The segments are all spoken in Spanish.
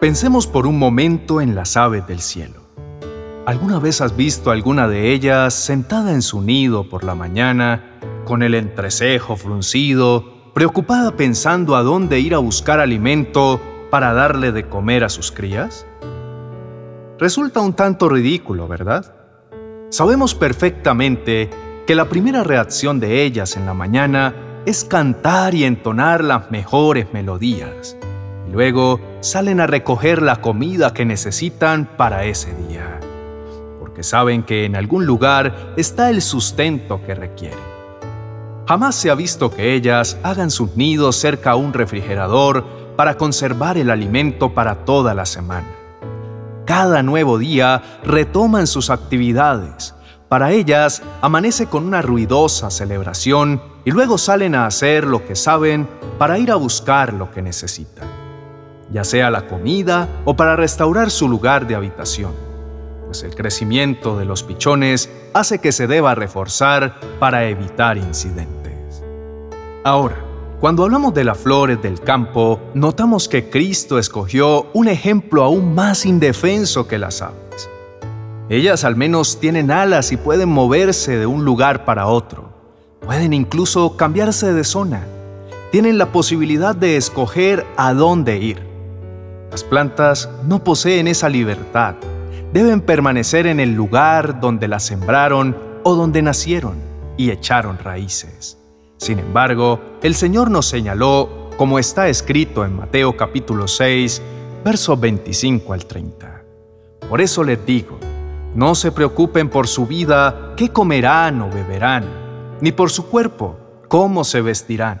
Pensemos por un momento en las aves del cielo. ¿Alguna vez has visto alguna de ellas sentada en su nido por la mañana, con el entrecejo fruncido, preocupada pensando a dónde ir a buscar alimento para darle de comer a sus crías? Resulta un tanto ridículo, ¿verdad? Sabemos perfectamente que la primera reacción de ellas en la mañana es cantar y entonar las mejores melodías. Luego salen a recoger la comida que necesitan para ese día, porque saben que en algún lugar está el sustento que requieren. Jamás se ha visto que ellas hagan sus nidos cerca a un refrigerador para conservar el alimento para toda la semana. Cada nuevo día retoman sus actividades. Para ellas amanece con una ruidosa celebración y luego salen a hacer lo que saben para ir a buscar lo que necesitan ya sea la comida o para restaurar su lugar de habitación, pues el crecimiento de los pichones hace que se deba reforzar para evitar incidentes. Ahora, cuando hablamos de las flores del campo, notamos que Cristo escogió un ejemplo aún más indefenso que las aves. Ellas al menos tienen alas y pueden moverse de un lugar para otro. Pueden incluso cambiarse de zona. Tienen la posibilidad de escoger a dónde ir. Las plantas no poseen esa libertad. Deben permanecer en el lugar donde las sembraron o donde nacieron y echaron raíces. Sin embargo, el Señor nos señaló, como está escrito en Mateo capítulo 6, versos 25 al 30. Por eso les digo, no se preocupen por su vida, qué comerán o beberán, ni por su cuerpo, cómo se vestirán.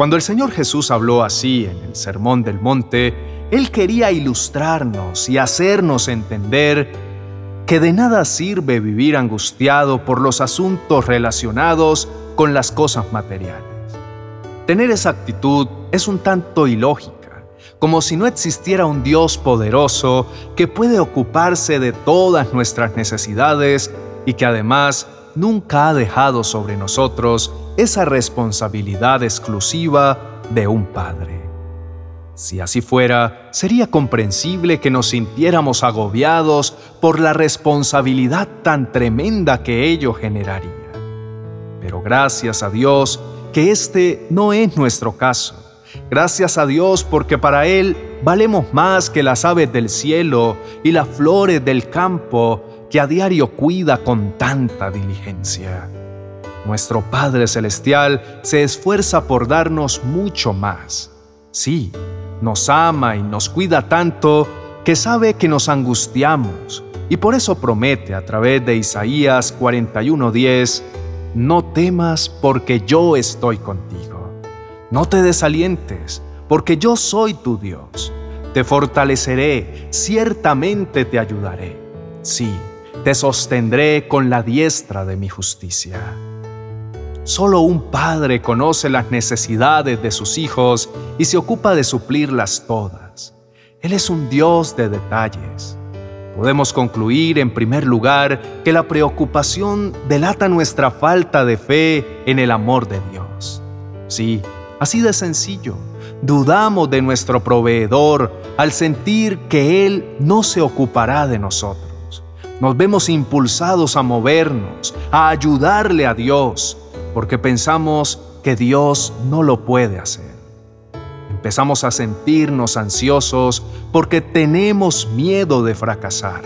Cuando el Señor Jesús habló así en el Sermón del Monte, él quería ilustrarnos y hacernos entender que de nada sirve vivir angustiado por los asuntos relacionados con las cosas materiales. Tener esa actitud es un tanto ilógica, como si no existiera un Dios poderoso que puede ocuparse de todas nuestras necesidades y que además nunca ha dejado sobre nosotros esa responsabilidad exclusiva de un Padre. Si así fuera, sería comprensible que nos sintiéramos agobiados por la responsabilidad tan tremenda que ello generaría. Pero gracias a Dios que este no es nuestro caso. Gracias a Dios porque para Él valemos más que las aves del cielo y las flores del campo que a diario cuida con tanta diligencia. Nuestro Padre Celestial se esfuerza por darnos mucho más. Sí, nos ama y nos cuida tanto que sabe que nos angustiamos y por eso promete a través de Isaías 41:10, no temas porque yo estoy contigo. No te desalientes porque yo soy tu Dios. Te fortaleceré, ciertamente te ayudaré. Sí, te sostendré con la diestra de mi justicia. Solo un padre conoce las necesidades de sus hijos y se ocupa de suplirlas todas. Él es un Dios de detalles. Podemos concluir en primer lugar que la preocupación delata nuestra falta de fe en el amor de Dios. Sí, así de sencillo. Dudamos de nuestro proveedor al sentir que Él no se ocupará de nosotros. Nos vemos impulsados a movernos, a ayudarle a Dios, porque pensamos que Dios no lo puede hacer. Empezamos a sentirnos ansiosos porque tenemos miedo de fracasar.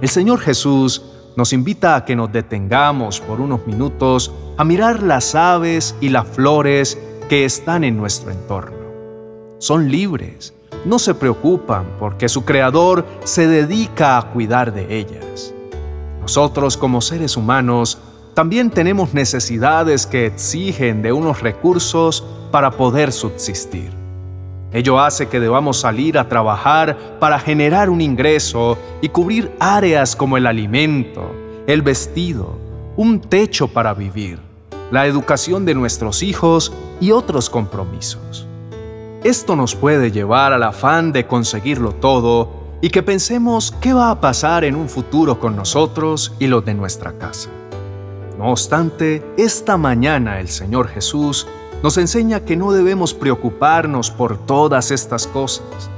El Señor Jesús nos invita a que nos detengamos por unos minutos a mirar las aves y las flores que están en nuestro entorno. Son libres, no se preocupan porque su Creador se dedica a cuidar de ellas. Nosotros como seres humanos también tenemos necesidades que exigen de unos recursos para poder subsistir. Ello hace que debamos salir a trabajar para generar un ingreso y cubrir áreas como el alimento, el vestido, un techo para vivir, la educación de nuestros hijos y otros compromisos. Esto nos puede llevar al afán de conseguirlo todo y que pensemos qué va a pasar en un futuro con nosotros y los de nuestra casa. No obstante, esta mañana el Señor Jesús nos enseña que no debemos preocuparnos por todas estas cosas.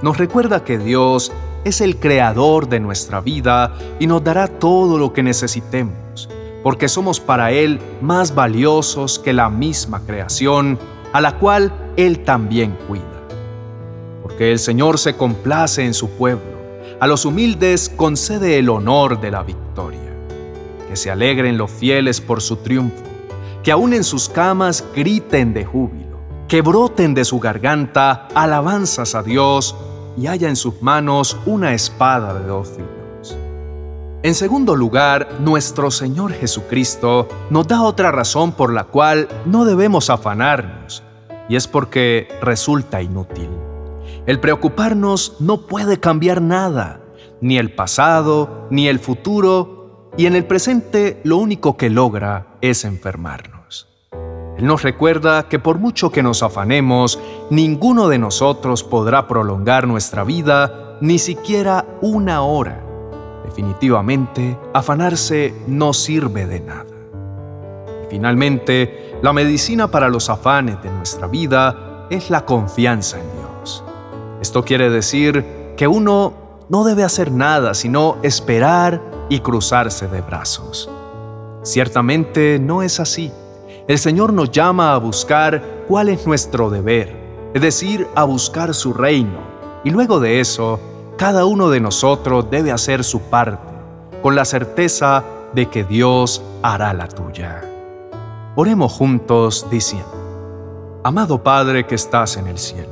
Nos recuerda que Dios es el creador de nuestra vida y nos dará todo lo que necesitemos, porque somos para Él más valiosos que la misma creación, a la cual Él también cuida. Porque el Señor se complace en su pueblo, a los humildes concede el honor de la victoria. Que se alegren los fieles por su triunfo que aún en sus camas griten de júbilo, que broten de su garganta alabanzas a Dios y haya en sus manos una espada de dos. En segundo lugar, nuestro Señor Jesucristo nos da otra razón por la cual no debemos afanarnos, y es porque resulta inútil. El preocuparnos no puede cambiar nada, ni el pasado, ni el futuro, y en el presente lo único que logra es enfermarnos. Él nos recuerda que por mucho que nos afanemos, ninguno de nosotros podrá prolongar nuestra vida ni siquiera una hora. Definitivamente, afanarse no sirve de nada. Y finalmente, la medicina para los afanes de nuestra vida es la confianza en Dios. Esto quiere decir que uno no debe hacer nada sino esperar y cruzarse de brazos. Ciertamente no es así. El Señor nos llama a buscar cuál es nuestro deber, es decir, a buscar su reino. Y luego de eso, cada uno de nosotros debe hacer su parte, con la certeza de que Dios hará la tuya. Oremos juntos diciendo, Amado Padre que estás en el cielo,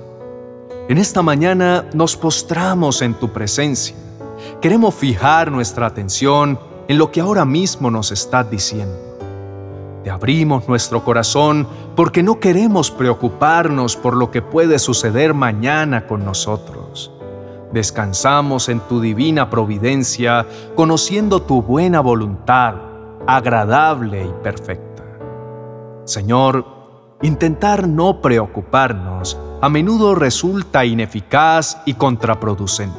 en esta mañana nos postramos en tu presencia. Queremos fijar nuestra atención en lo que ahora mismo nos estás diciendo te abrimos nuestro corazón porque no queremos preocuparnos por lo que puede suceder mañana con nosotros. Descansamos en tu divina providencia, conociendo tu buena voluntad, agradable y perfecta. Señor, intentar no preocuparnos a menudo resulta ineficaz y contraproducente.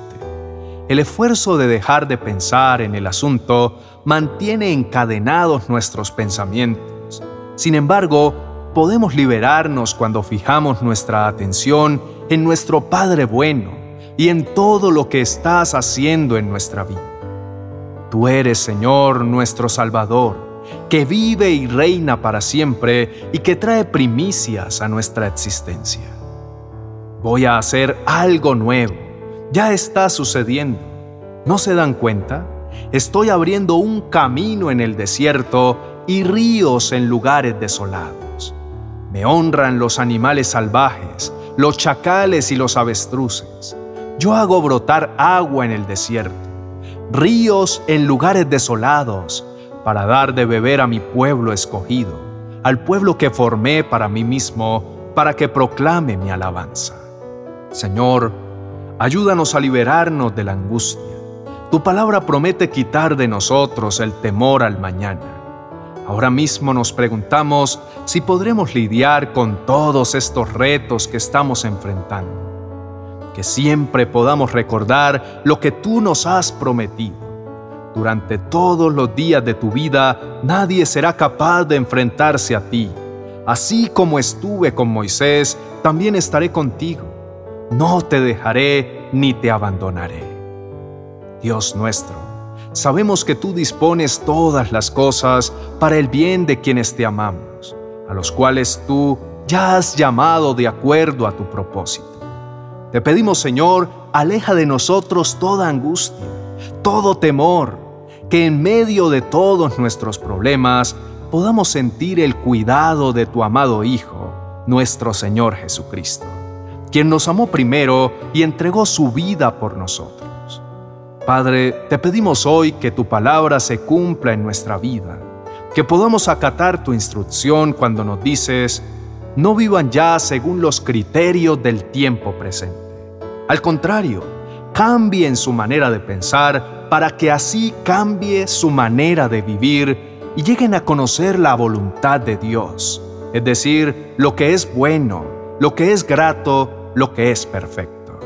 El esfuerzo de dejar de pensar en el asunto mantiene encadenados nuestros pensamientos sin embargo, podemos liberarnos cuando fijamos nuestra atención en nuestro Padre bueno y en todo lo que estás haciendo en nuestra vida. Tú eres, Señor, nuestro Salvador, que vive y reina para siempre y que trae primicias a nuestra existencia. Voy a hacer algo nuevo. Ya está sucediendo. ¿No se dan cuenta? Estoy abriendo un camino en el desierto y ríos en lugares desolados. Me honran los animales salvajes, los chacales y los avestruces. Yo hago brotar agua en el desierto, ríos en lugares desolados, para dar de beber a mi pueblo escogido, al pueblo que formé para mí mismo, para que proclame mi alabanza. Señor, ayúdanos a liberarnos de la angustia. Tu palabra promete quitar de nosotros el temor al mañana. Ahora mismo nos preguntamos si podremos lidiar con todos estos retos que estamos enfrentando. Que siempre podamos recordar lo que tú nos has prometido. Durante todos los días de tu vida nadie será capaz de enfrentarse a ti. Así como estuve con Moisés, también estaré contigo. No te dejaré ni te abandonaré. Dios nuestro, Sabemos que tú dispones todas las cosas para el bien de quienes te amamos, a los cuales tú ya has llamado de acuerdo a tu propósito. Te pedimos, Señor, aleja de nosotros toda angustia, todo temor, que en medio de todos nuestros problemas podamos sentir el cuidado de tu amado Hijo, nuestro Señor Jesucristo, quien nos amó primero y entregó su vida por nosotros. Padre, te pedimos hoy que tu palabra se cumpla en nuestra vida, que podamos acatar tu instrucción cuando nos dices, no vivan ya según los criterios del tiempo presente. Al contrario, cambien su manera de pensar para que así cambie su manera de vivir y lleguen a conocer la voluntad de Dios, es decir, lo que es bueno, lo que es grato, lo que es perfecto.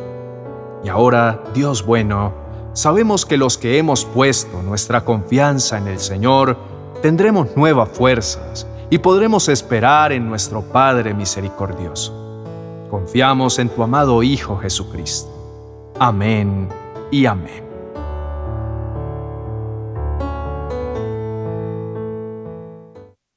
Y ahora, Dios bueno, sabemos que los que hemos puesto nuestra confianza en el Señor, tendremos nuevas fuerzas y podremos esperar en nuestro Padre misericordioso. Confiamos en tu amado Hijo Jesucristo. Amén y amén.